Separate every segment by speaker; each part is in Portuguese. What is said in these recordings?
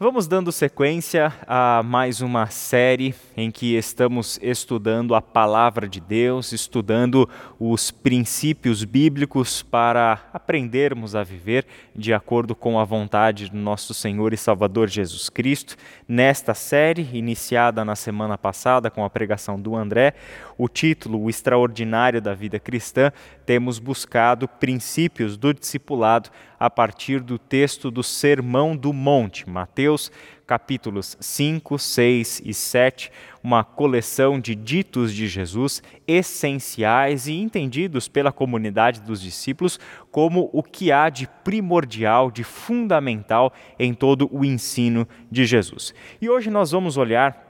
Speaker 1: Vamos dando sequência a mais uma série em que estamos estudando a palavra de Deus, estudando os princípios bíblicos para aprendermos a viver de acordo com a vontade do nosso Senhor e Salvador Jesus Cristo. Nesta série, iniciada na semana passada com a pregação do André, o título O Extraordinário da Vida Cristã, temos buscado princípios do discipulado a partir do texto do Sermão do Monte, Mateus capítulos 5, 6 e 7, uma coleção de ditos de Jesus essenciais e entendidos pela comunidade dos discípulos como o que há de primordial, de fundamental em todo o ensino de Jesus. E hoje nós vamos olhar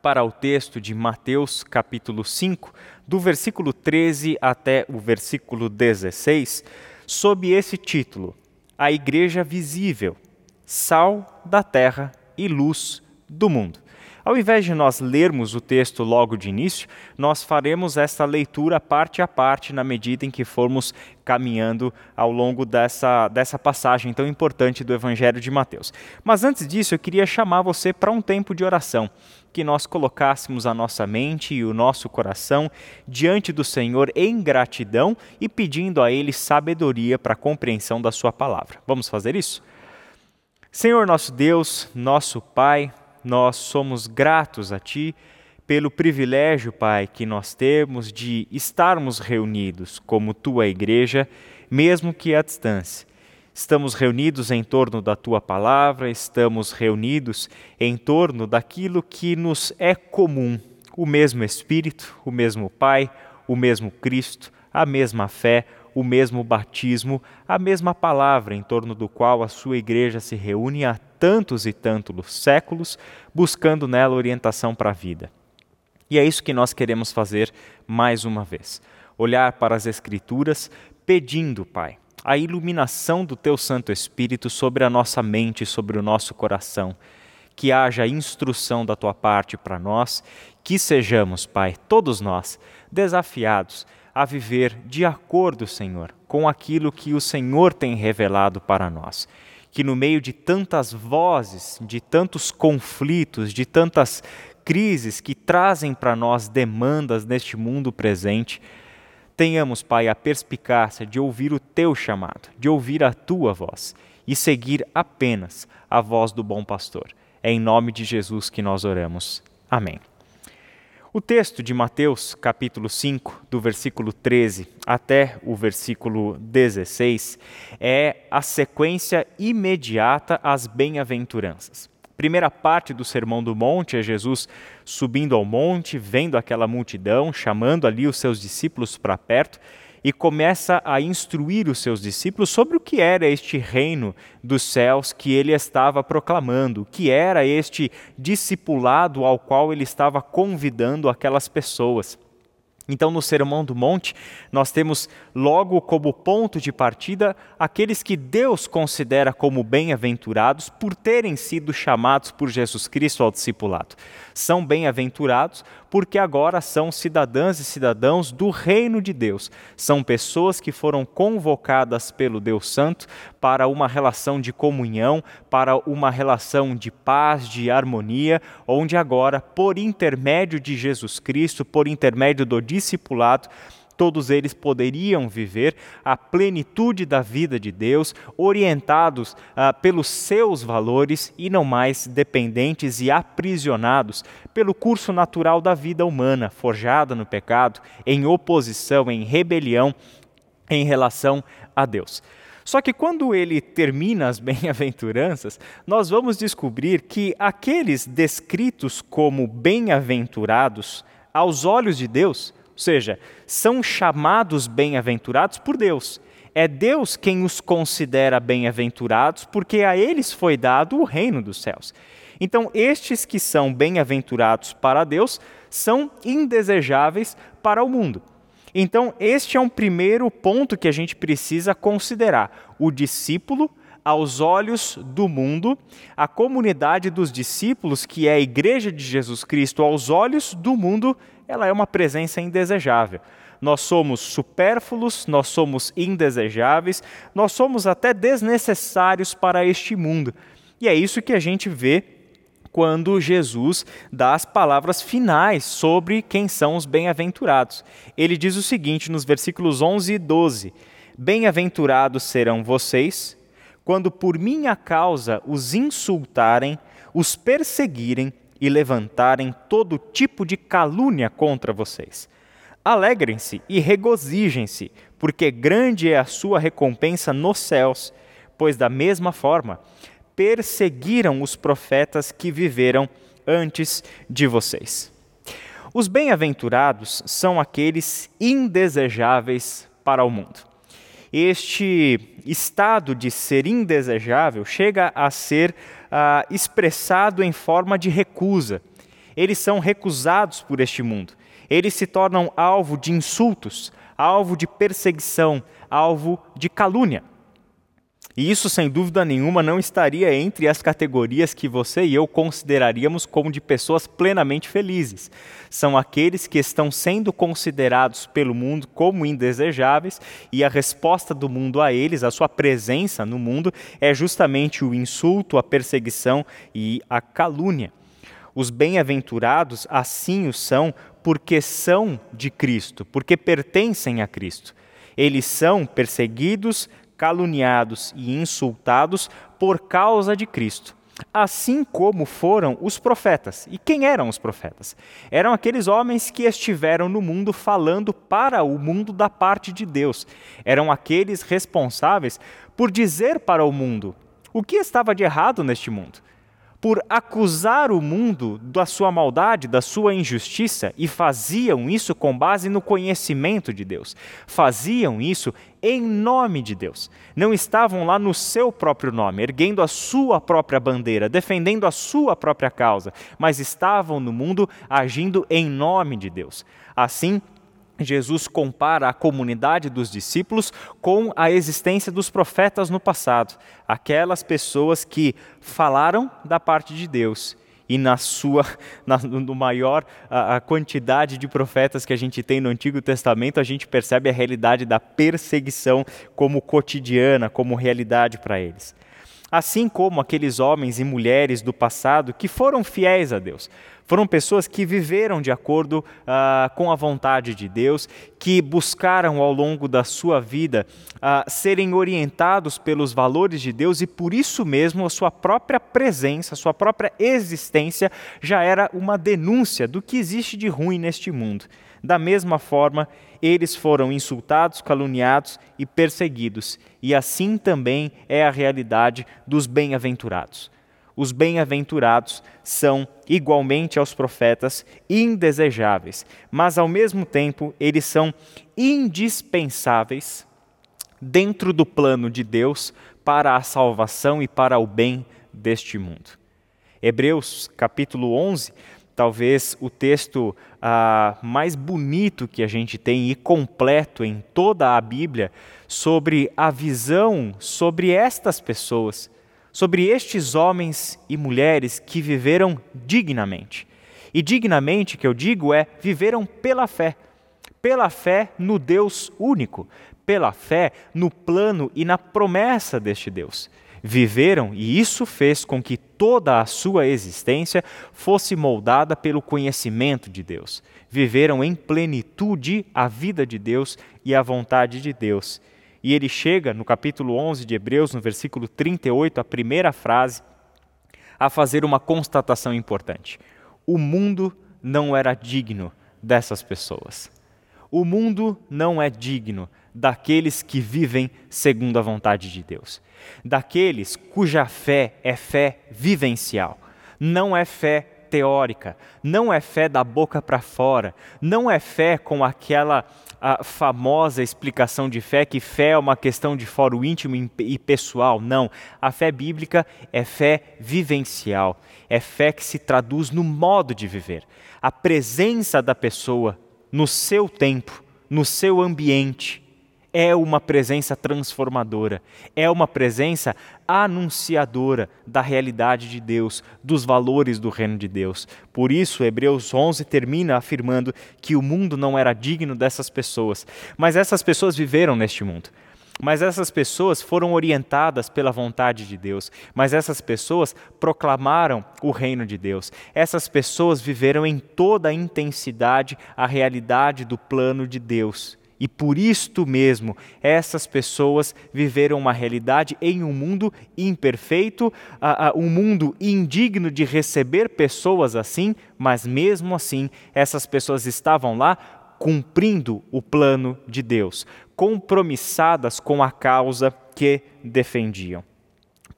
Speaker 1: para o texto de Mateus capítulo 5, do versículo 13 até o versículo 16, sob esse título: A Igreja Visível, Sal da Terra e Luz do Mundo. Ao invés de nós lermos o texto logo de início, nós faremos esta leitura parte a parte na medida em que formos caminhando ao longo dessa, dessa passagem tão importante do Evangelho de Mateus. Mas antes disso, eu queria chamar você para um tempo de oração, que nós colocássemos a nossa mente e o nosso coração diante do Senhor em gratidão e pedindo a Ele sabedoria para a compreensão da Sua palavra. Vamos fazer isso? Senhor nosso Deus, nosso Pai, nós somos gratos a Ti pelo privilégio, Pai, que nós temos de estarmos reunidos como Tua igreja, mesmo que à distância. Estamos reunidos em torno da Tua palavra, estamos reunidos em torno daquilo que nos é comum: o mesmo Espírito, o mesmo Pai, o mesmo Cristo, a mesma fé, o mesmo batismo, a mesma palavra em torno do qual a sua igreja se reúne há tantos e tantos séculos, buscando nela orientação para a vida. E é isso que nós queremos fazer mais uma vez. Olhar para as Escrituras pedindo, Pai, a iluminação do Teu Santo Espírito sobre a nossa mente, sobre o nosso coração. Que haja instrução da Tua parte para nós, que sejamos, Pai, todos nós, desafiados a viver de acordo, Senhor, com aquilo que o Senhor tem revelado para nós. Que no meio de tantas vozes, de tantos conflitos, de tantas crises que trazem para nós demandas neste mundo presente, tenhamos, Pai, a perspicácia de ouvir o teu chamado, de ouvir a tua voz e seguir apenas a voz do bom pastor. É em nome de Jesus que nós oramos. Amém. O texto de Mateus, capítulo 5, do versículo 13 até o versículo 16, é a sequência imediata às bem-aventuranças. Primeira parte do Sermão do Monte é Jesus subindo ao monte, vendo aquela multidão, chamando ali os seus discípulos para perto e começa a instruir os seus discípulos sobre o que era este reino dos céus que ele estava proclamando, o que era este discipulado ao qual ele estava convidando aquelas pessoas. Então, no Sermão do Monte, nós temos logo como ponto de partida aqueles que Deus considera como bem-aventurados por terem sido chamados por Jesus Cristo ao discipulado. São bem-aventurados porque agora são cidadãs e cidadãos do reino de Deus. São pessoas que foram convocadas pelo Deus Santo para uma relação de comunhão, para uma relação de paz, de harmonia, onde agora, por intermédio de Jesus Cristo, por intermédio do discipulado, todos eles poderiam viver a plenitude da vida de Deus, orientados ah, pelos seus valores e não mais dependentes e aprisionados pelo curso natural da vida humana, forjada no pecado, em oposição, em rebelião em relação a Deus. Só que quando ele termina as bem-aventuranças, nós vamos descobrir que aqueles descritos como bem-aventurados aos olhos de Deus ou seja, são chamados bem-aventurados por Deus. É Deus quem os considera bem-aventurados, porque a eles foi dado o reino dos céus. Então, estes que são bem-aventurados para Deus são indesejáveis para o mundo. Então, este é um primeiro ponto que a gente precisa considerar. O discípulo, aos olhos do mundo, a comunidade dos discípulos, que é a igreja de Jesus Cristo, aos olhos do mundo, ela é uma presença indesejável. Nós somos supérfluos, nós somos indesejáveis, nós somos até desnecessários para este mundo. E é isso que a gente vê quando Jesus dá as palavras finais sobre quem são os bem-aventurados. Ele diz o seguinte nos versículos 11 e 12: Bem-aventurados serão vocês quando por minha causa os insultarem, os perseguirem e levantarem todo tipo de calúnia contra vocês. Alegrem-se e regozijem-se, porque grande é a sua recompensa nos céus, pois da mesma forma perseguiram os profetas que viveram antes de vocês. Os bem-aventurados são aqueles indesejáveis para o mundo. Este estado de ser indesejável chega a ser ah, expressado em forma de recusa. Eles são recusados por este mundo. Eles se tornam alvo de insultos, alvo de perseguição, alvo de calúnia. E isso, sem dúvida nenhuma, não estaria entre as categorias que você e eu consideraríamos como de pessoas plenamente felizes. São aqueles que estão sendo considerados pelo mundo como indesejáveis e a resposta do mundo a eles, a sua presença no mundo, é justamente o insulto, a perseguição e a calúnia. Os bem-aventurados assim o são porque são de Cristo, porque pertencem a Cristo. Eles são perseguidos, caluniados e insultados por causa de Cristo. Assim como foram os profetas. E quem eram os profetas? Eram aqueles homens que estiveram no mundo falando para o mundo da parte de Deus. Eram aqueles responsáveis por dizer para o mundo o que estava de errado neste mundo por acusar o mundo da sua maldade, da sua injustiça, e faziam isso com base no conhecimento de Deus. Faziam isso em nome de Deus. Não estavam lá no seu próprio nome, erguendo a sua própria bandeira, defendendo a sua própria causa, mas estavam no mundo agindo em nome de Deus. Assim, Jesus compara a comunidade dos discípulos com a existência dos profetas no passado, aquelas pessoas que falaram da parte de Deus e na sua, na, no maior a, a, quantidade de profetas que a gente tem no Antigo Testamento, a gente percebe a realidade da perseguição como cotidiana, como realidade para eles assim como aqueles homens e mulheres do passado que foram fiéis a Deus. Foram pessoas que viveram de acordo uh, com a vontade de Deus, que buscaram ao longo da sua vida uh, serem orientados pelos valores de Deus e por isso mesmo a sua própria presença, a sua própria existência já era uma denúncia do que existe de ruim neste mundo. Da mesma forma, eles foram insultados, caluniados e perseguidos, e assim também é a realidade dos bem-aventurados. Os bem-aventurados são, igualmente aos profetas, indesejáveis, mas ao mesmo tempo eles são indispensáveis dentro do plano de Deus para a salvação e para o bem deste mundo. Hebreus capítulo 11 talvez o texto ah, mais bonito que a gente tem e completo em toda a Bíblia sobre a visão sobre estas pessoas, sobre estes homens e mulheres que viveram dignamente. E dignamente, que eu digo, é viveram pela fé. Pela fé no Deus único, pela fé no plano e na promessa deste Deus viveram e isso fez com que toda a sua existência fosse moldada pelo conhecimento de Deus. Viveram em plenitude a vida de Deus e a vontade de Deus. E ele chega no capítulo 11 de Hebreus, no versículo 38, a primeira frase, a fazer uma constatação importante. O mundo não era digno dessas pessoas. O mundo não é digno daqueles que vivem segundo a vontade de Deus, daqueles cuja fé é fé vivencial, não é fé teórica, não é fé da boca para fora, não é fé com aquela famosa explicação de fé que fé é uma questão de foro íntimo e pessoal. Não, a fé bíblica é fé vivencial, é fé que se traduz no modo de viver. A presença da pessoa no seu tempo, no seu ambiente, é uma presença transformadora, é uma presença anunciadora da realidade de Deus, dos valores do reino de Deus. Por isso, Hebreus 11 termina afirmando que o mundo não era digno dessas pessoas, mas essas pessoas viveram neste mundo. Mas essas pessoas foram orientadas pela vontade de Deus, mas essas pessoas proclamaram o reino de Deus. Essas pessoas viveram em toda a intensidade a realidade do plano de Deus. E por isto mesmo, essas pessoas viveram uma realidade em um mundo imperfeito, um mundo indigno de receber pessoas assim, mas mesmo assim, essas pessoas estavam lá cumprindo o plano de Deus, compromissadas com a causa que defendiam.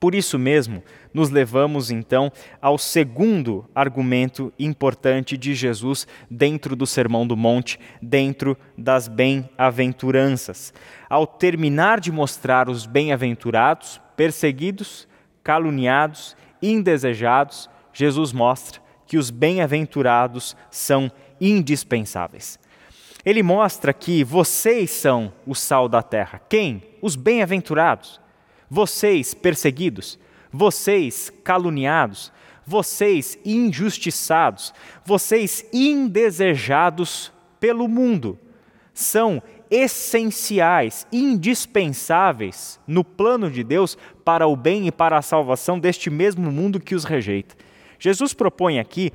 Speaker 1: Por isso mesmo, nos levamos então ao segundo argumento importante de Jesus dentro do Sermão do Monte, dentro das bem-aventuranças. Ao terminar de mostrar os bem-aventurados, perseguidos, caluniados, indesejados, Jesus mostra que os bem-aventurados são indispensáveis. Ele mostra que vocês são o sal da terra. Quem? Os bem-aventurados. Vocês perseguidos, vocês caluniados, vocês injustiçados, vocês indesejados pelo mundo. São essenciais, indispensáveis no plano de Deus para o bem e para a salvação deste mesmo mundo que os rejeita. Jesus propõe aqui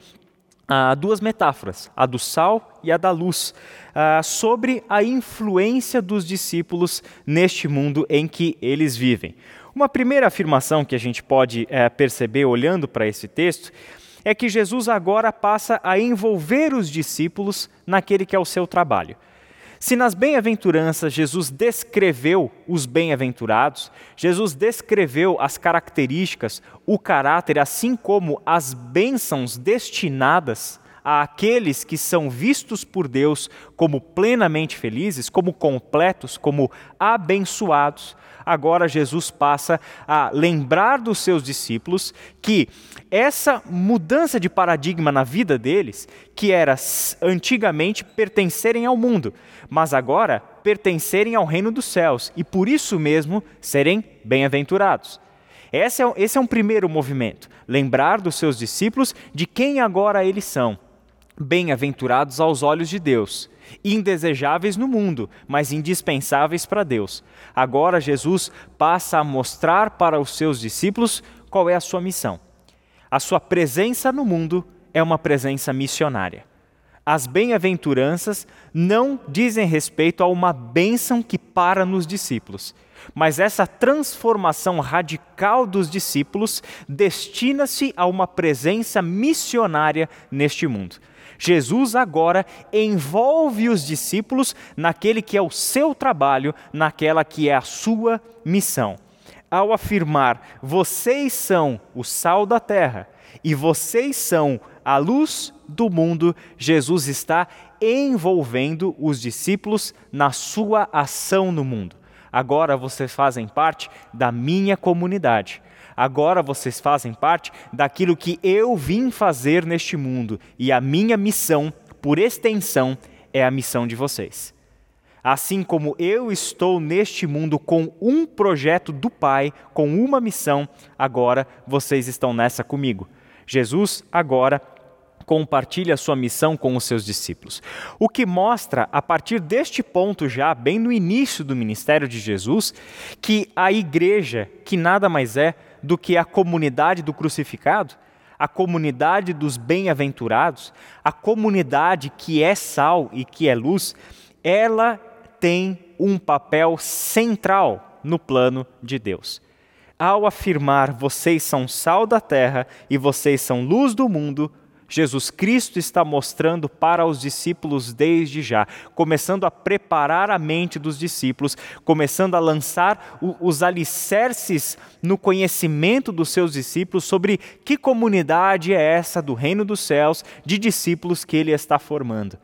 Speaker 1: ah, duas metáforas, a do sal e a da luz, ah, sobre a influência dos discípulos neste mundo em que eles vivem. Uma primeira afirmação que a gente pode é, perceber olhando para esse texto é que Jesus agora passa a envolver os discípulos naquele que é o seu trabalho. Se nas bem-aventuranças Jesus descreveu os bem-aventurados, Jesus descreveu as características, o caráter, assim como as bênçãos destinadas àqueles que são vistos por Deus como plenamente felizes, como completos, como abençoados, agora Jesus passa a lembrar dos seus discípulos que essa mudança de paradigma na vida deles, que era antigamente pertencerem ao mundo, mas agora pertencerem ao reino dos céus e por isso mesmo serem bem-aventurados. Esse é, esse é um primeiro movimento, lembrar dos seus discípulos de quem agora eles são bem-aventurados aos olhos de Deus, indesejáveis no mundo, mas indispensáveis para Deus. Agora Jesus passa a mostrar para os seus discípulos qual é a sua missão. A sua presença no mundo é uma presença missionária. As bem-aventuranças não dizem respeito a uma bênção que para nos discípulos, mas essa transformação radical dos discípulos destina-se a uma presença missionária neste mundo. Jesus agora envolve os discípulos naquele que é o seu trabalho, naquela que é a sua missão. Ao afirmar, vocês são o sal da terra e vocês são a luz do mundo, Jesus está envolvendo os discípulos na sua ação no mundo. Agora vocês fazem parte da minha comunidade Agora vocês fazem parte daquilo que eu vim fazer neste mundo, e a minha missão, por extensão, é a missão de vocês. Assim como eu estou neste mundo com um projeto do Pai, com uma missão, agora vocês estão nessa comigo. Jesus agora compartilha sua missão com os seus discípulos. O que mostra, a partir deste ponto, já bem no início do ministério de Jesus, que a igreja, que nada mais é do que a comunidade do crucificado, a comunidade dos bem-aventurados, a comunidade que é sal e que é luz, ela tem um papel central no plano de Deus. Ao afirmar vocês são sal da terra e vocês são luz do mundo, Jesus Cristo está mostrando para os discípulos desde já, começando a preparar a mente dos discípulos, começando a lançar os alicerces no conhecimento dos seus discípulos sobre que comunidade é essa do reino dos céus de discípulos que ele está formando.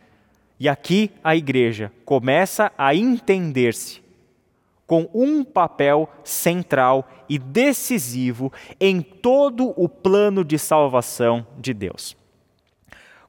Speaker 1: E aqui a igreja começa a entender-se com um papel central e decisivo em todo o plano de salvação de Deus.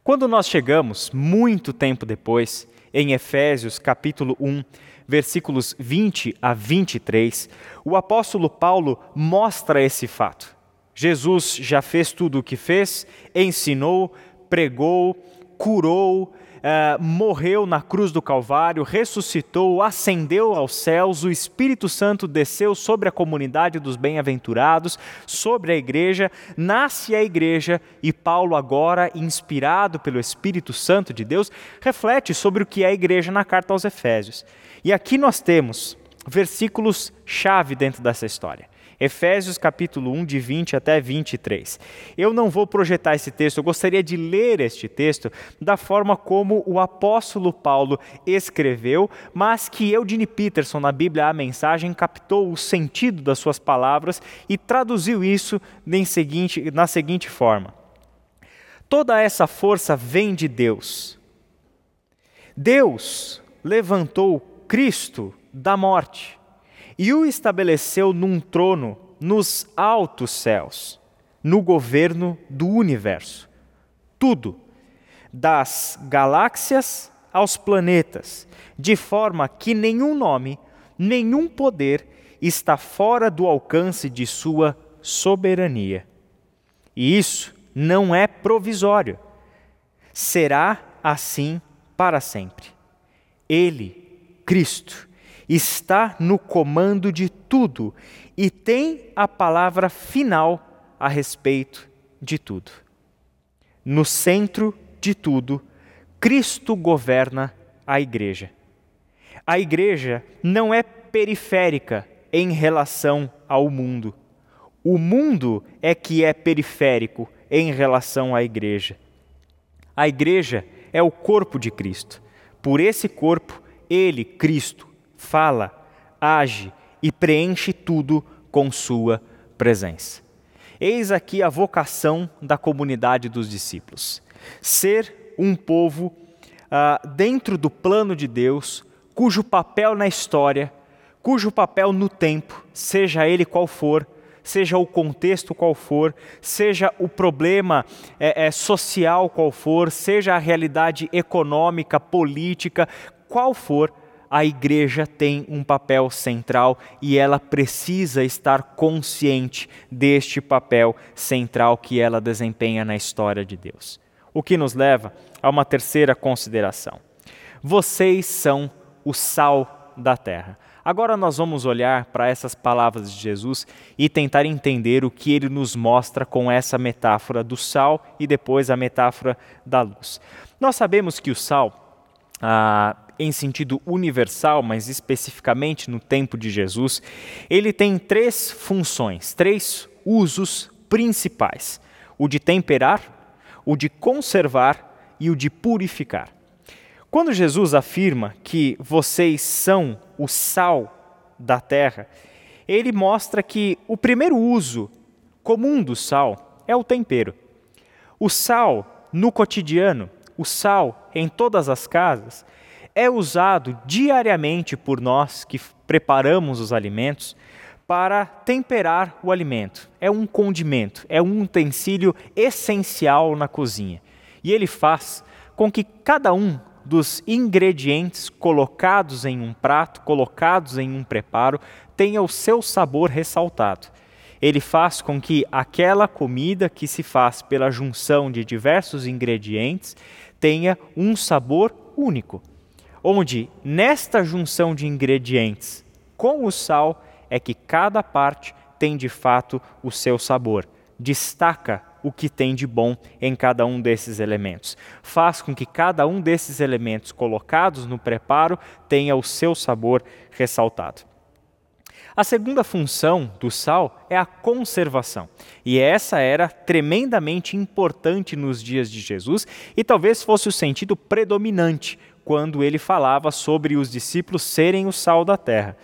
Speaker 1: Quando nós chegamos, muito tempo depois, em Efésios capítulo 1, versículos 20 a 23, o apóstolo Paulo mostra esse fato. Jesus já fez tudo o que fez, ensinou, pregou, curou, Uh, morreu na cruz do Calvário, ressuscitou, ascendeu aos céus, o Espírito Santo desceu sobre a comunidade dos bem-aventurados, sobre a igreja, nasce a igreja e Paulo, agora inspirado pelo Espírito Santo de Deus, reflete sobre o que é a igreja na carta aos Efésios. E aqui nós temos versículos chave dentro dessa história. Efésios capítulo 1, de 20 até 23. Eu não vou projetar esse texto, eu gostaria de ler este texto da forma como o apóstolo Paulo escreveu, mas que Eugene Peterson, na Bíblia A Mensagem, captou o sentido das suas palavras e traduziu isso seguinte, na seguinte forma: Toda essa força vem de Deus. Deus levantou Cristo da morte e o estabeleceu num trono nos altos céus, no governo do universo. Tudo, das galáxias aos planetas, de forma que nenhum nome, nenhum poder está fora do alcance de sua soberania. E isso não é provisório. Será assim para sempre. Ele, Cristo, está no comando de tudo e tem a palavra final a respeito de tudo. No centro de tudo, Cristo governa a igreja. A igreja não é periférica em relação ao mundo. O mundo é que é periférico em relação à igreja. A igreja é o corpo de Cristo. Por esse corpo, ele, Cristo, fala, age e preenche tudo com Sua presença. Eis aqui a vocação da comunidade dos discípulos: ser um povo uh, dentro do plano de Deus, cujo papel na história, cujo papel no tempo, seja ele qual for, seja o contexto qual for, seja o problema é, é, social qual for, seja a realidade econômica, política, qual for, a igreja tem um papel central e ela precisa estar consciente deste papel central que ela desempenha na história de Deus. O que nos leva a uma terceira consideração. Vocês são o sal da terra. Agora nós vamos olhar para essas palavras de Jesus e tentar entender o que ele nos mostra com essa metáfora do sal e depois a metáfora da luz. Nós sabemos que o sal, ah, em sentido universal, mas especificamente no tempo de Jesus, ele tem três funções, três usos principais: o de temperar, o de conservar e o de purificar. Quando Jesus afirma que vocês são o sal da terra, ele mostra que o primeiro uso comum do sal é o tempero. O sal no cotidiano, o sal em todas as casas, é usado diariamente por nós que preparamos os alimentos para temperar o alimento. É um condimento, é um utensílio essencial na cozinha. E ele faz com que cada um dos ingredientes colocados em um prato, colocados em um preparo, tenha o seu sabor ressaltado. Ele faz com que aquela comida que se faz pela junção de diversos ingredientes tenha um sabor único onde nesta junção de ingredientes com o sal é que cada parte tem de fato o seu sabor. Destaca o que tem de bom em cada um desses elementos. Faz com que cada um desses elementos colocados no preparo tenha o seu sabor ressaltado. A segunda função do sal é a conservação. E essa era tremendamente importante nos dias de Jesus e talvez fosse o sentido predominante quando ele falava sobre os discípulos serem o sal da terra.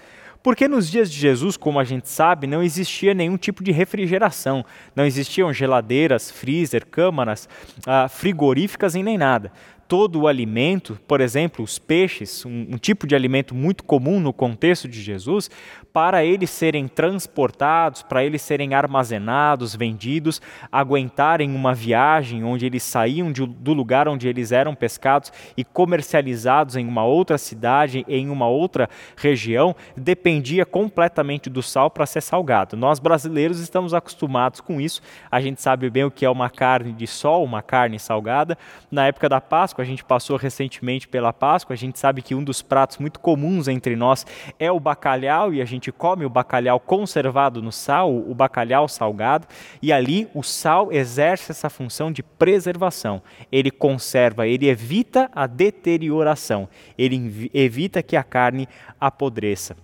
Speaker 1: Porque nos dias de Jesus, como a gente sabe, não existia nenhum tipo de refrigeração, não existiam geladeiras, freezer, câmaras ah, frigoríficas e nem nada. Todo o alimento, por exemplo, os peixes, um, um, tipo de alimento muito comum no contexto de Jesus, para eles serem transportados, para eles serem armazenados, vendidos, aguentarem uma viagem onde eles saíam de, do lugar onde eles eram pescados e comercializados em uma outra cidade, em uma outra região, dependia completamente do sal para ser salgado. Nós brasileiros estamos acostumados com isso, a gente sabe bem o que é uma carne de sol, uma carne salgada. Na época da Páscoa, a gente passou recentemente pela Páscoa, a gente sabe que um dos pratos muito comuns entre nós é o bacalhau e a gente come o bacalhau conservado no sal, o bacalhau salgado, e ali o sal exerce essa função de preservação. Ele conserva, ele evita a deterioração, ele evita que a carne apodreça.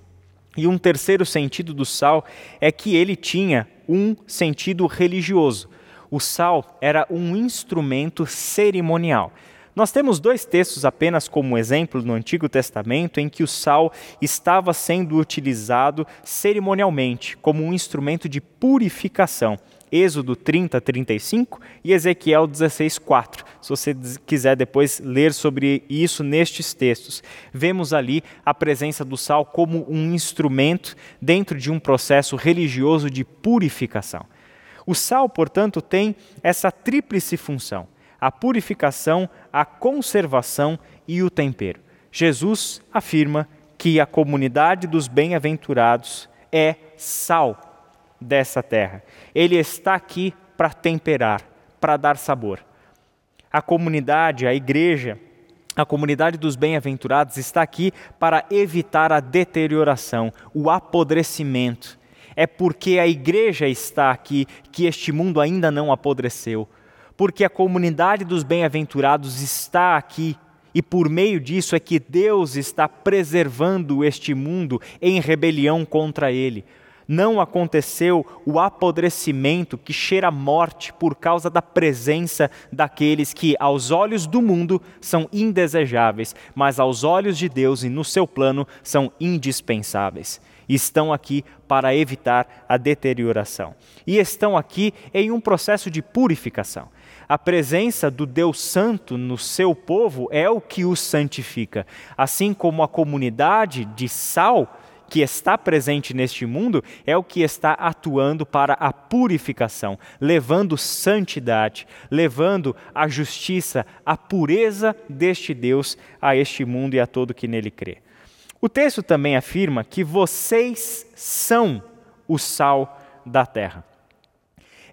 Speaker 1: E um terceiro sentido do sal é que ele tinha um sentido religioso. O sal era um instrumento cerimonial. Nós temos dois textos apenas como exemplo no Antigo Testamento em que o sal estava sendo utilizado cerimonialmente como um instrumento de purificação. Êxodo 30, 35 e Ezequiel 16, 4. Se você quiser depois ler sobre isso nestes textos, vemos ali a presença do sal como um instrumento dentro de um processo religioso de purificação. O sal, portanto, tem essa tríplice função: a purificação, a conservação e o tempero. Jesus afirma que a comunidade dos bem-aventurados é sal dessa terra. Ele está aqui para temperar, para dar sabor. A comunidade, a igreja, a comunidade dos bem-aventurados está aqui para evitar a deterioração, o apodrecimento. É porque a igreja está aqui que este mundo ainda não apodreceu porque a comunidade dos bem-aventurados está aqui e por meio disso é que Deus está preservando este mundo em rebelião contra ele. Não aconteceu o apodrecimento que cheira morte por causa da presença daqueles que, aos olhos do mundo, são indesejáveis, mas aos olhos de Deus e no seu plano são indispensáveis. Estão aqui para evitar a deterioração. E estão aqui em um processo de purificação. A presença do Deus Santo no seu povo é o que os santifica. Assim como a comunidade de sal que está presente neste mundo é o que está atuando para a purificação, levando santidade, levando a justiça, a pureza deste Deus a este mundo e a todo que nele crê. O texto também afirma que vocês são o sal da terra.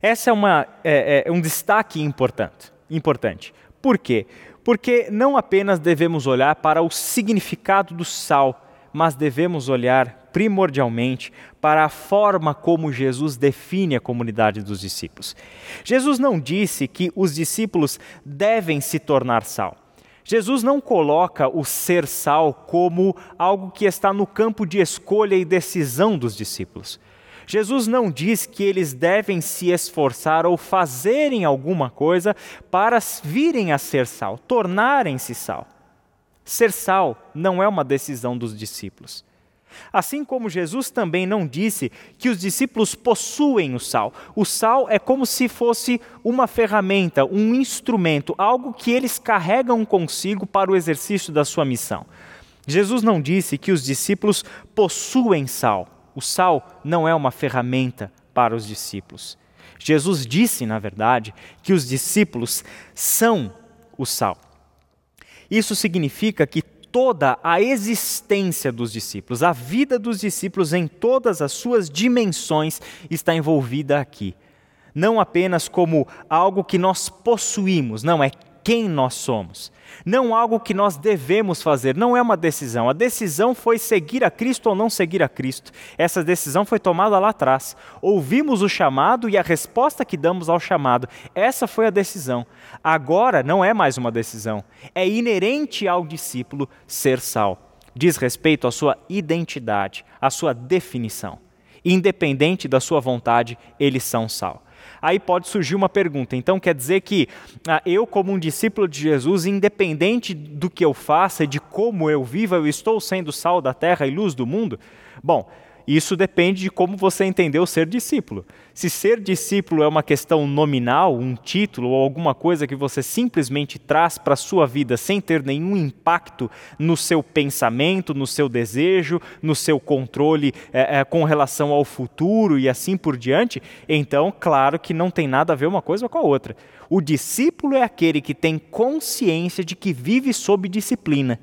Speaker 1: Essa é, uma, é, é um destaque importante, importante. Por quê? Porque não apenas devemos olhar para o significado do sal, mas devemos olhar primordialmente para a forma como Jesus define a comunidade dos discípulos. Jesus não disse que os discípulos devem se tornar sal. Jesus não coloca o ser sal como algo que está no campo de escolha e decisão dos discípulos. Jesus não diz que eles devem se esforçar ou fazerem alguma coisa para virem a ser sal, tornarem-se sal. Ser sal não é uma decisão dos discípulos. Assim como Jesus também não disse que os discípulos possuem o sal. O sal é como se fosse uma ferramenta, um instrumento, algo que eles carregam consigo para o exercício da sua missão. Jesus não disse que os discípulos possuem sal o sal não é uma ferramenta para os discípulos. Jesus disse, na verdade, que os discípulos são o sal. Isso significa que toda a existência dos discípulos, a vida dos discípulos em todas as suas dimensões está envolvida aqui. Não apenas como algo que nós possuímos, não, é quem nós somos. Não algo que nós devemos fazer, não é uma decisão. A decisão foi seguir a Cristo ou não seguir a Cristo. Essa decisão foi tomada lá atrás. Ouvimos o chamado e a resposta que damos ao chamado. Essa foi a decisão. Agora não é mais uma decisão. É inerente ao discípulo ser sal. Diz respeito à sua identidade, à sua definição. Independente da sua vontade, eles são sal. Aí pode surgir uma pergunta. Então quer dizer que ah, eu, como um discípulo de Jesus, independente do que eu faça, de como eu viva, eu estou sendo sal da terra e luz do mundo? Bom, isso depende de como você entendeu ser discípulo. Se ser discípulo é uma questão nominal, um título ou alguma coisa que você simplesmente traz para a sua vida sem ter nenhum impacto no seu pensamento, no seu desejo, no seu controle é, é, com relação ao futuro e assim por diante, então, claro que não tem nada a ver uma coisa com a outra. O discípulo é aquele que tem consciência de que vive sob disciplina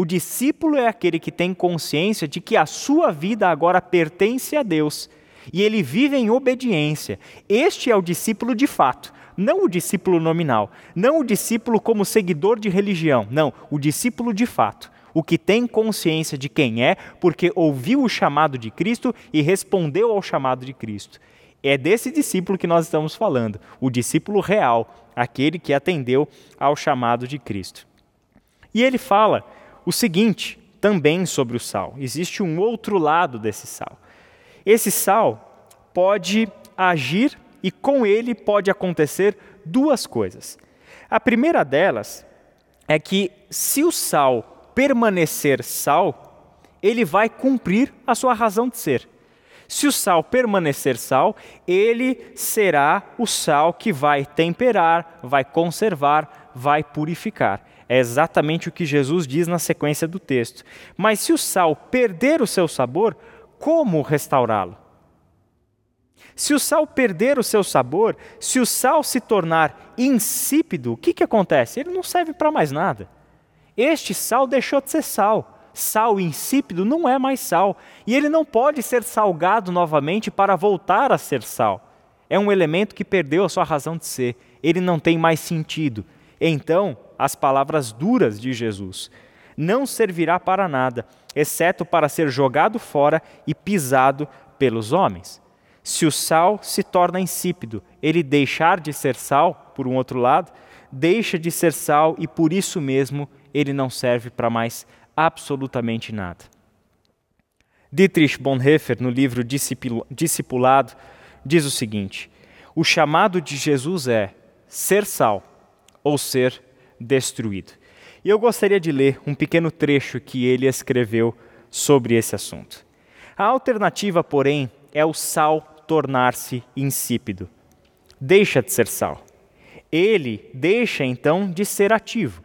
Speaker 1: o discípulo é aquele que tem consciência de que a sua vida agora pertence a Deus e ele vive em obediência. Este é o discípulo de fato, não o discípulo nominal, não o discípulo como seguidor de religião, não, o discípulo de fato. O que tem consciência de quem é, porque ouviu o chamado de Cristo e respondeu ao chamado de Cristo. É desse discípulo que nós estamos falando, o discípulo real, aquele que atendeu ao chamado de Cristo. E ele fala o seguinte também sobre o sal: existe um outro lado desse sal. Esse sal pode agir e com ele pode acontecer duas coisas. A primeira delas é que se o sal permanecer sal, ele vai cumprir a sua razão de ser. Se o sal permanecer sal, ele será o sal que vai temperar, vai conservar, vai purificar. É exatamente o que Jesus diz na sequência do texto. Mas se o sal perder o seu sabor, como restaurá-lo? Se o sal perder o seu sabor, se o sal se tornar insípido, o que, que acontece? Ele não serve para mais nada. Este sal deixou de ser sal. Sal insípido não é mais sal. E ele não pode ser salgado novamente para voltar a ser sal. É um elemento que perdeu a sua razão de ser. Ele não tem mais sentido. Então, as palavras duras de Jesus: Não servirá para nada, exceto para ser jogado fora e pisado pelos homens. Se o sal se torna insípido, ele deixar de ser sal, por um outro lado, deixa de ser sal e por isso mesmo ele não serve para mais absolutamente nada. Dietrich Bonhoeffer, no livro Discipulado, diz o seguinte: o chamado de Jesus é ser sal ou ser destruído. E eu gostaria de ler um pequeno trecho que ele escreveu sobre esse assunto. A alternativa, porém, é o sal tornar-se insípido. Deixa de ser sal. Ele deixa então de ser ativo.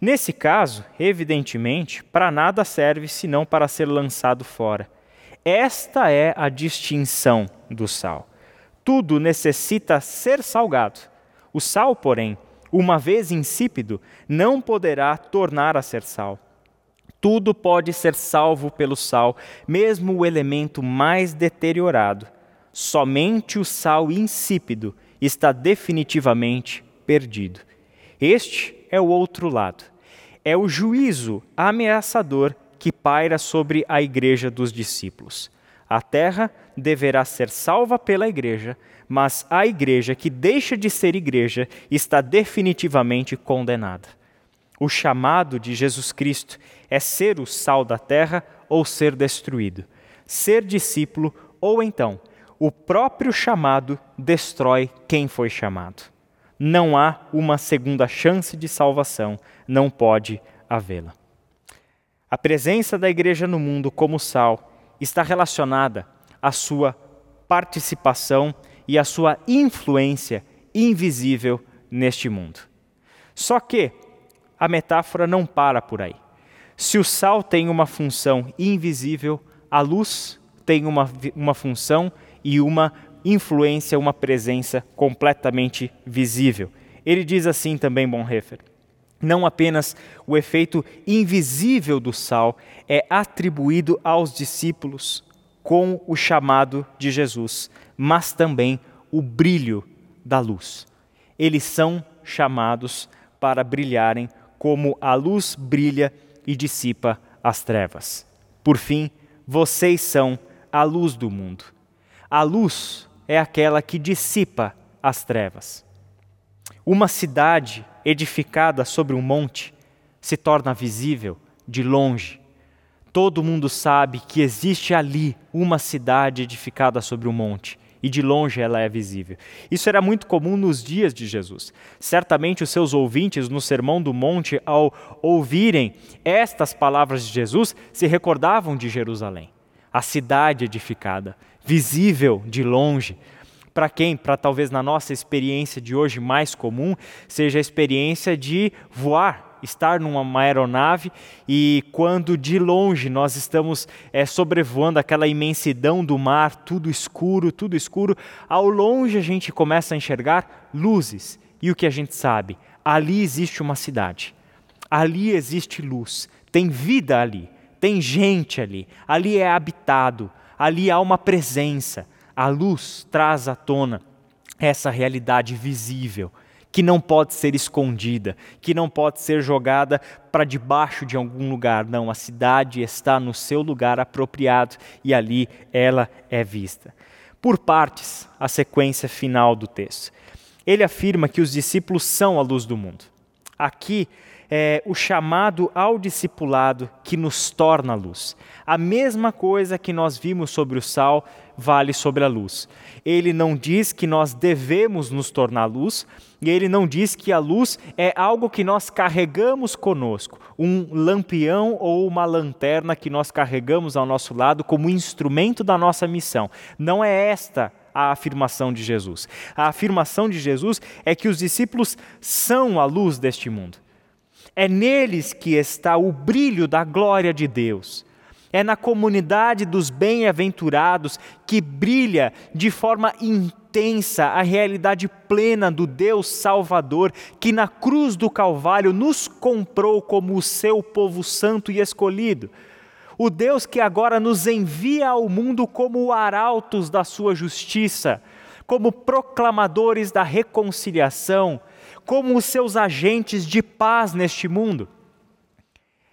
Speaker 1: Nesse caso, evidentemente, para nada serve senão para ser lançado fora. Esta é a distinção do sal. Tudo necessita ser salgado. O sal, porém, uma vez insípido, não poderá tornar a ser sal. Tudo pode ser salvo pelo sal, mesmo o elemento mais deteriorado. Somente o sal insípido está definitivamente perdido. Este é o outro lado. É o juízo ameaçador que paira sobre a igreja dos discípulos. A terra deverá ser salva pela igreja, mas a igreja que deixa de ser igreja está definitivamente condenada. O chamado de Jesus Cristo é ser o sal da terra ou ser destruído, ser discípulo ou então o próprio chamado destrói quem foi chamado. Não há uma segunda chance de salvação, não pode havê-la. A presença da igreja no mundo como sal está relacionada à sua participação e a sua influência invisível neste mundo. Só que a metáfora não para por aí. Se o sal tem uma função invisível, a luz tem uma, uma função e uma influência, uma presença completamente visível. Ele diz assim também, Bonhoeffer: não apenas o efeito invisível do sal é atribuído aos discípulos com o chamado de Jesus, mas também o brilho da luz. Eles são chamados para brilharem como a luz brilha e dissipa as trevas. Por fim, vocês são a luz do mundo. A luz é aquela que dissipa as trevas. Uma cidade edificada sobre um monte se torna visível de longe. Todo mundo sabe que existe ali uma cidade edificada sobre um monte e de longe ela é visível. Isso era muito comum nos dias de Jesus. Certamente os seus ouvintes no Sermão do Monte, ao ouvirem estas palavras de Jesus, se recordavam de Jerusalém. a cidade edificada, visível de longe. Para quem? Para talvez na nossa experiência de hoje mais comum, seja a experiência de voar, estar numa aeronave e quando de longe nós estamos é, sobrevoando aquela imensidão do mar, tudo escuro, tudo escuro, ao longe a gente começa a enxergar luzes. E o que a gente sabe? Ali existe uma cidade, ali existe luz, tem vida ali, tem gente ali, ali é habitado, ali há uma presença. A luz traz à tona essa realidade visível que não pode ser escondida, que não pode ser jogada para debaixo de algum lugar. Não, a cidade está no seu lugar apropriado e ali ela é vista. Por partes, a sequência final do texto. Ele afirma que os discípulos são a luz do mundo. Aqui é, o chamado ao discipulado que nos torna luz. A mesma coisa que nós vimos sobre o sal vale sobre a luz. Ele não diz que nós devemos nos tornar luz, e ele não diz que a luz é algo que nós carregamos conosco, um lampião ou uma lanterna que nós carregamos ao nosso lado como instrumento da nossa missão. Não é esta a afirmação de Jesus. A afirmação de Jesus é que os discípulos são a luz deste mundo. É neles que está o brilho da glória de Deus. É na comunidade dos bem-aventurados que brilha de forma intensa a realidade plena do Deus Salvador, que na cruz do Calvário nos comprou como o seu povo santo e escolhido. O Deus que agora nos envia ao mundo como arautos da sua justiça, como proclamadores da reconciliação, como os seus agentes de paz neste mundo.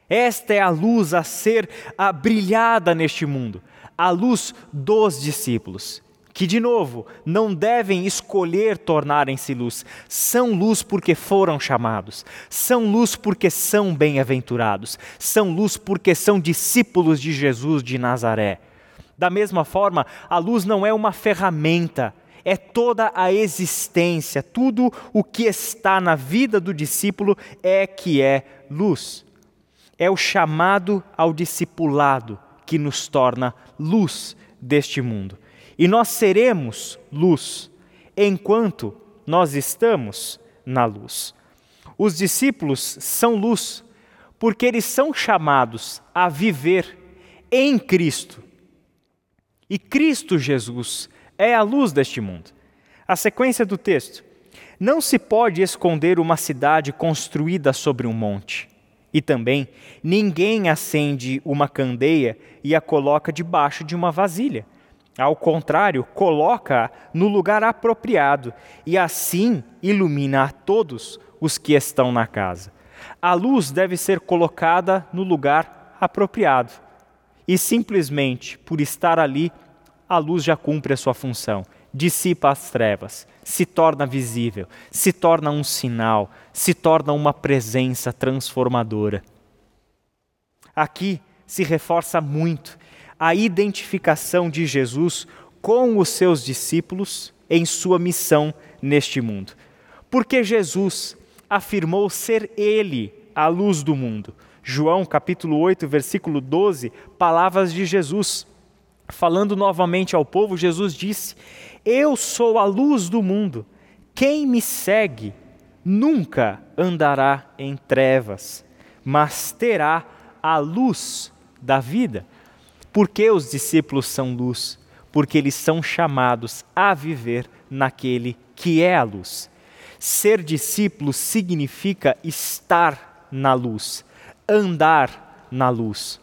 Speaker 1: Esta é a luz a ser a brilhada neste mundo, a luz dos discípulos, que de novo não devem escolher tornarem-se luz, são luz porque foram chamados, são luz porque são bem-aventurados, são luz porque são discípulos de Jesus de Nazaré. Da mesma forma, a luz não é uma ferramenta, é toda a existência, tudo o que está na vida do discípulo é que é luz. É o chamado ao discipulado que nos torna luz deste mundo. E nós seremos luz enquanto nós estamos na luz. Os discípulos são luz porque eles são chamados a viver em Cristo. E Cristo Jesus é a luz deste mundo. A sequência do texto. Não se pode esconder uma cidade construída sobre um monte. E também, ninguém acende uma candeia e a coloca debaixo de uma vasilha. Ao contrário, coloca-a no lugar apropriado e assim ilumina a todos os que estão na casa. A luz deve ser colocada no lugar apropriado. E simplesmente por estar ali, a luz já cumpre a sua função, dissipa as trevas, se torna visível, se torna um sinal, se torna uma presença transformadora. Aqui se reforça muito a identificação de Jesus com os seus discípulos em sua missão neste mundo. Porque Jesus afirmou ser ele a luz do mundo. João capítulo 8, versículo 12, palavras de Jesus. Falando novamente ao povo, Jesus disse: Eu sou a luz do mundo. Quem me segue nunca andará em trevas, mas terá a luz da vida. Por que os discípulos são luz? Porque eles são chamados a viver naquele que é a luz. Ser discípulo significa estar na luz, andar na luz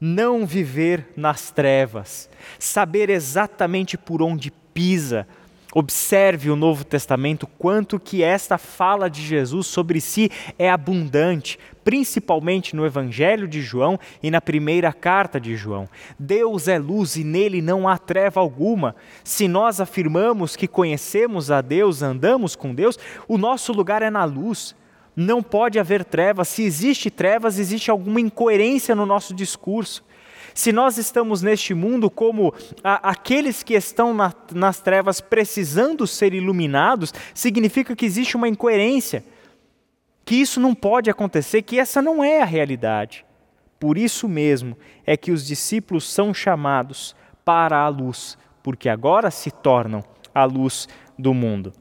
Speaker 1: não viver nas trevas, saber exatamente por onde pisa. Observe o Novo Testamento quanto que esta fala de Jesus sobre si é abundante, principalmente no Evangelho de João e na primeira carta de João. Deus é luz e nele não há treva alguma. Se nós afirmamos que conhecemos a Deus, andamos com Deus, o nosso lugar é na luz não pode haver trevas. Se existe trevas, existe alguma incoerência no nosso discurso. Se nós estamos neste mundo como a, aqueles que estão na, nas trevas precisando ser iluminados, significa que existe uma incoerência, que isso não pode acontecer, que essa não é a realidade. Por isso mesmo é que os discípulos são chamados para a luz, porque agora se tornam a luz do mundo.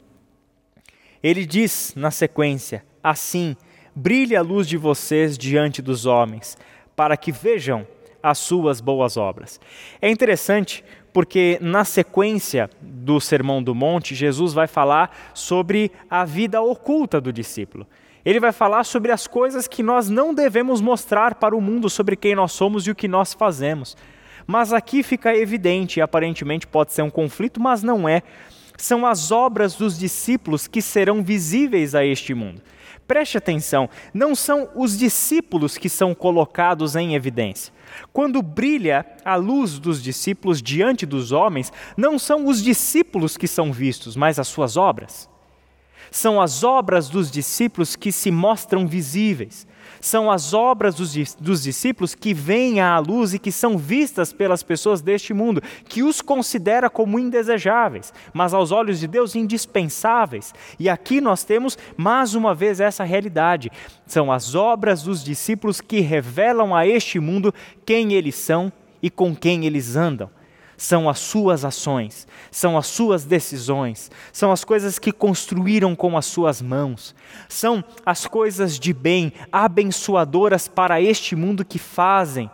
Speaker 1: Ele diz na sequência: Assim, brilhe a luz de vocês diante dos homens, para que vejam as suas boas obras. É interessante porque na sequência do Sermão do Monte, Jesus vai falar sobre a vida oculta do discípulo. Ele vai falar sobre as coisas que nós não devemos mostrar para o mundo sobre quem nós somos e o que nós fazemos. Mas aqui fica evidente, aparentemente pode ser um conflito, mas não é. São as obras dos discípulos que serão visíveis a este mundo. Preste atenção, não são os discípulos que são colocados em evidência. Quando brilha a luz dos discípulos diante dos homens, não são os discípulos que são vistos, mas as suas obras. São as obras dos discípulos que se mostram visíveis são as obras dos, dos discípulos que vêm à luz e que são vistas pelas pessoas deste mundo, que os considera como indesejáveis, mas aos olhos de Deus indispensáveis. E aqui nós temos mais uma vez essa realidade. São as obras dos discípulos que revelam a este mundo quem eles são e com quem eles andam são as suas ações, são as suas decisões, são as coisas que construíram com as suas mãos, são as coisas de bem, abençoadoras para este mundo que fazem,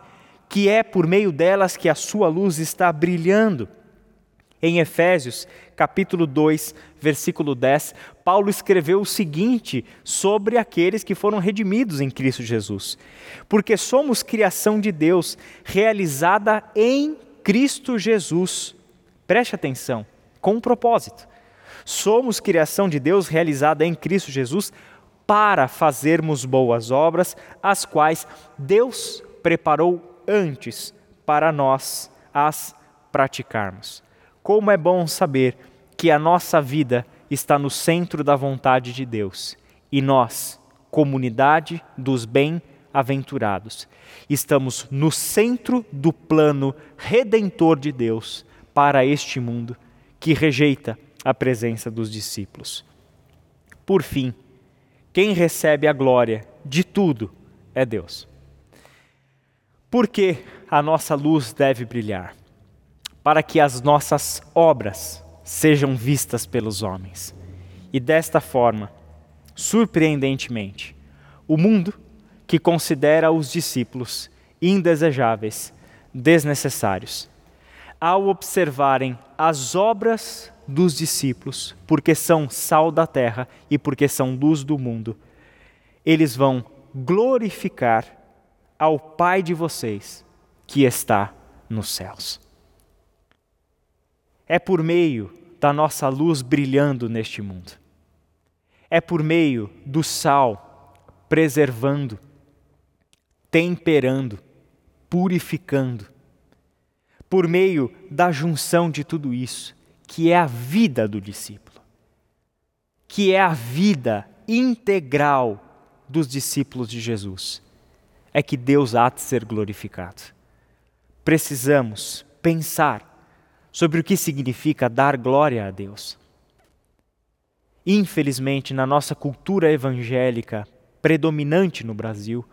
Speaker 1: que é por meio delas que a sua luz está brilhando. Em Efésios, capítulo 2, versículo 10, Paulo escreveu o seguinte sobre aqueles que foram redimidos em Cristo Jesus: Porque somos criação de Deus, realizada em Cristo Jesus. Preste atenção, com um propósito. Somos criação de Deus realizada em Cristo Jesus para fazermos boas obras, as quais Deus preparou antes para nós as praticarmos. Como é bom saber que a nossa vida está no centro da vontade de Deus e nós, comunidade dos bem aventurados. Estamos no centro do plano redentor de Deus para este mundo que rejeita a presença dos discípulos. Por fim, quem recebe a glória de tudo é Deus. Por que a nossa luz deve brilhar? Para que as nossas obras sejam vistas pelos homens. E desta forma, surpreendentemente, o mundo que considera os discípulos indesejáveis, desnecessários. Ao observarem as obras dos discípulos, porque são sal da terra e porque são luz do mundo, eles vão glorificar ao Pai de vocês que está nos céus. É por meio da nossa luz brilhando neste mundo. É por meio do sal preservando temperando, purificando, por meio da junção de tudo isso, que é a vida do discípulo, que é a vida integral dos discípulos de Jesus, é que Deus há de ser glorificado. Precisamos pensar sobre o que significa dar glória a Deus. Infelizmente, na nossa cultura evangélica predominante no Brasil,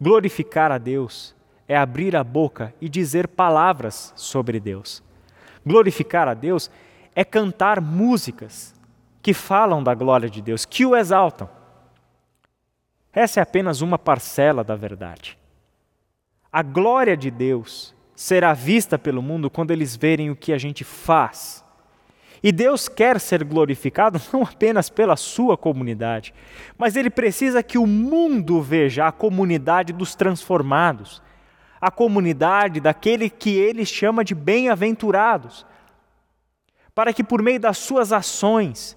Speaker 1: Glorificar a Deus é abrir a boca e dizer palavras sobre Deus. Glorificar a Deus é cantar músicas que falam da glória de Deus, que o exaltam. Essa é apenas uma parcela da verdade. A glória de Deus será vista pelo mundo quando eles verem o que a gente faz e Deus quer ser glorificado não apenas pela sua comunidade, mas Ele precisa que o mundo veja a comunidade dos transformados, a comunidade daquele que Ele chama de bem-aventurados, para que por meio das suas ações,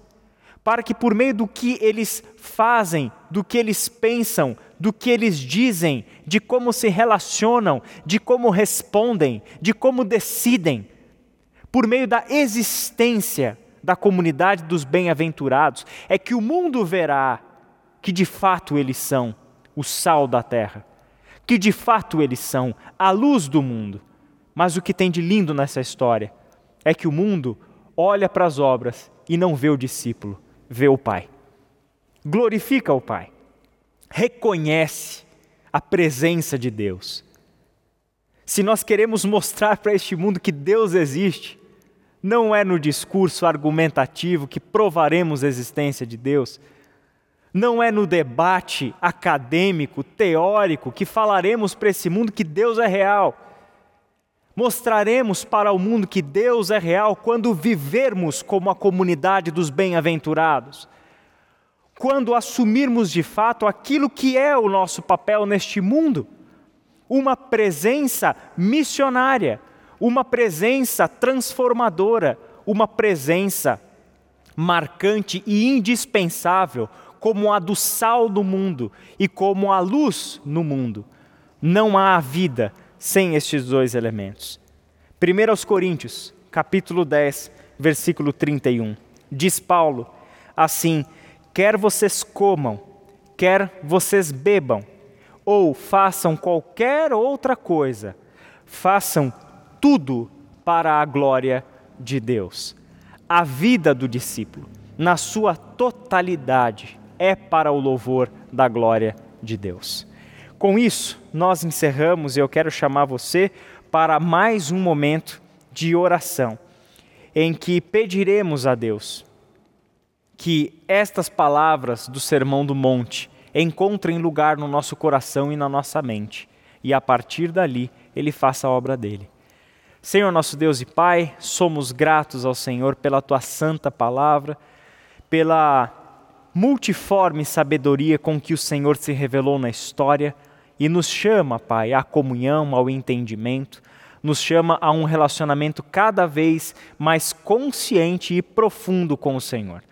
Speaker 1: para que por meio do que eles fazem, do que eles pensam, do que eles dizem, de como se relacionam, de como respondem, de como decidem, por meio da existência da comunidade dos bem-aventurados, é que o mundo verá que de fato eles são o sal da terra, que de fato eles são a luz do mundo. Mas o que tem de lindo nessa história é que o mundo olha para as obras e não vê o discípulo, vê o Pai. Glorifica o Pai, reconhece a presença de Deus, Se nós queremos mostrar para este mundo que Deus existe, não é no discurso argumentativo que provaremos a existência de Deus, não é no debate acadêmico, teórico, que falaremos para esse mundo que Deus é real. Mostraremos para o mundo que Deus é real quando vivermos como a comunidade dos bem-aventurados. Quando assumirmos de fato aquilo que é o nosso papel neste mundo, uma presença missionária, uma presença transformadora, uma presença marcante e indispensável como a do sal do mundo e como a luz no mundo. Não há vida sem estes dois elementos. 1 aos Coríntios, capítulo 10, versículo 31. Diz Paulo: Assim, quer vocês comam, quer vocês bebam, ou façam qualquer outra coisa, façam tudo para a glória de Deus. A vida do discípulo, na sua totalidade, é para o louvor da glória de Deus. Com isso, nós encerramos e eu quero chamar você para mais um momento de oração, em que pediremos a Deus que estas palavras do Sermão do Monte encontrem lugar no nosso coração e na nossa mente, e a partir dali ele faça a obra dele. Senhor nosso Deus e Pai, somos gratos ao Senhor pela tua santa palavra, pela multiforme sabedoria com que o Senhor se revelou na história e nos chama, Pai, à comunhão, ao entendimento, nos chama a um relacionamento cada vez mais consciente e profundo com o Senhor.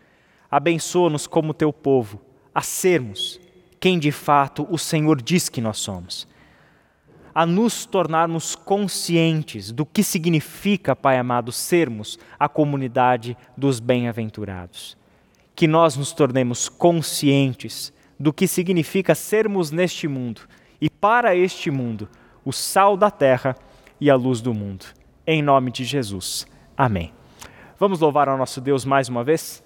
Speaker 1: Abençoa-nos como teu povo a sermos quem de fato o Senhor diz que nós somos. A nos tornarmos conscientes do que significa, Pai amado, sermos a comunidade dos bem-aventurados que nós nos tornemos conscientes do que significa sermos neste mundo e para este mundo o sal da terra e a luz do mundo. Em nome de Jesus. Amém. Vamos louvar ao nosso Deus mais uma vez?